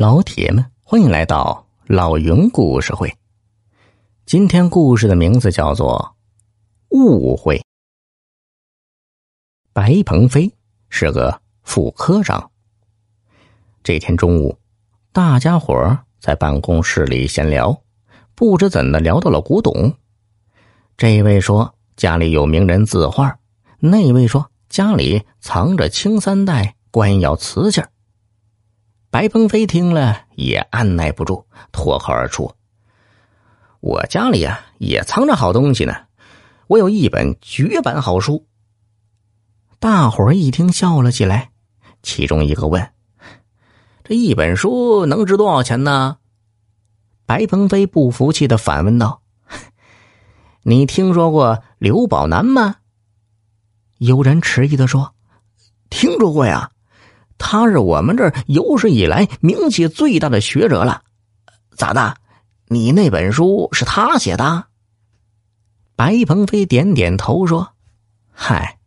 老铁们，欢迎来到老云故事会。今天故事的名字叫做《误会》。白鹏飞是个副科长。这天中午，大家伙在办公室里闲聊，不知怎的聊到了古董。这位说家里有名人字画，那位说家里藏着清三代官窑瓷器。白鹏飞听了也按耐不住，脱口而出：“我家里啊也藏着好东西呢，我有一本绝版好书。”大伙儿一听笑了起来，其中一个问：“这一本书能值多少钱呢？”白鹏飞不服气的反问道：“你听说过刘宝南吗？”有人迟疑的说：“听说过呀。”他是我们这儿有史以来名气最大的学者了，咋的？你那本书是他写的？白鹏飞点点头说：“嗨，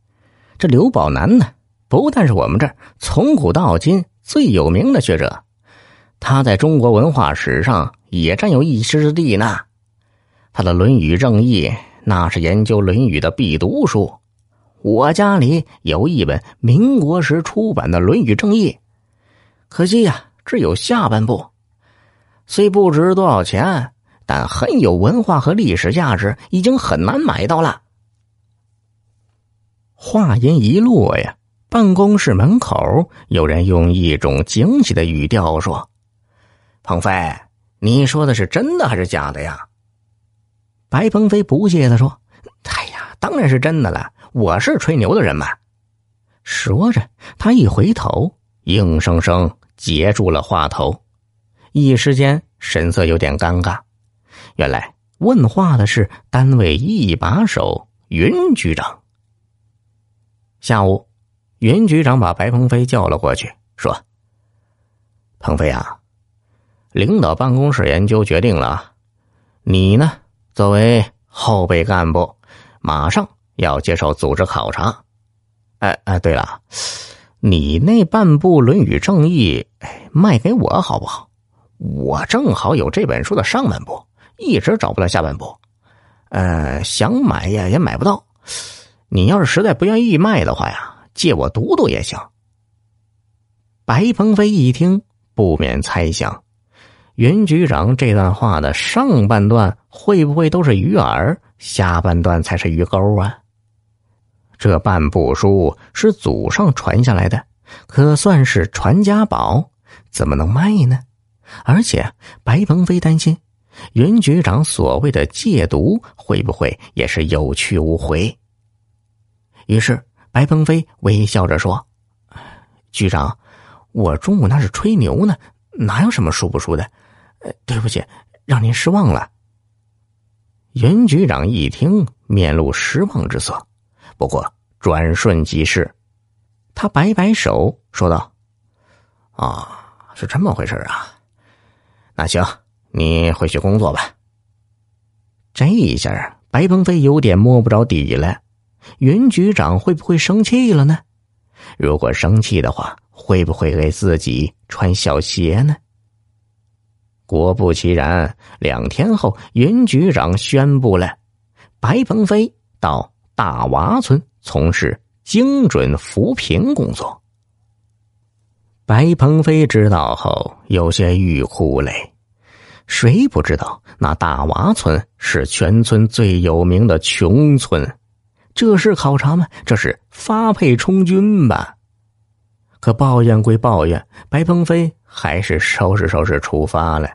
这刘宝南呢，不但是我们这儿从古到今最有名的学者，他在中国文化史上也占有一席之地呢。他的《论语正义》那是研究《论语》的必读书。”我家里有一本民国时出版的《论语正义》，可惜呀，只有下半部。虽不值多少钱，但很有文化和历史价值，已经很难买到了。话音一落呀，办公室门口有人用一种惊喜的语调说：“鹏飞，你说的是真的还是假的呀？”白鹏飞不屑的说：“哎呀，当然是真的了。”我是吹牛的人吗？说着，他一回头，硬生生截住了话头，一时间神色有点尴尬。原来问话的是单位一把手云局长。下午，云局长把白鹏飞叫了过去，说：“鹏飞啊，领导办公室研究决定了，你呢，作为后备干部，马上。”要接受组织考察，哎哎，对了，你那半部《论语正义》卖给我好不好？我正好有这本书的上半部，一直找不到下半部，呃，想买呀也买不到。你要是实在不愿意卖的话呀，借我读读也行。白鹏飞一听，不免猜想，云局长这段话的上半段会不会都是鱼饵，下半段才是鱼钩啊？这半部书是祖上传下来的，可算是传家宝，怎么能卖呢？而且白鹏飞担心，云局长所谓的戒毒会不会也是有去无回？于是白鹏飞微笑着说：“局长，我中午那是吹牛呢，哪有什么输不输的？对不起，让您失望了。”云局长一听，面露失望之色。不过转瞬即逝，他摆摆手说道：“啊，是这么回事啊？那行，你回去工作吧。”这一下，白鹏飞有点摸不着底了。云局长会不会生气了呢？如果生气的话，会不会给自己穿小鞋呢？果不其然，两天后，云局长宣布了，白鹏飞到。大娃村从事精准扶贫工作。白鹏飞知道后有些欲哭无泪。谁不知道那大娃村是全村最有名的穷村？这是考察吗？这是发配充军吧？可抱怨归抱怨，白鹏飞还是收拾收拾出发了。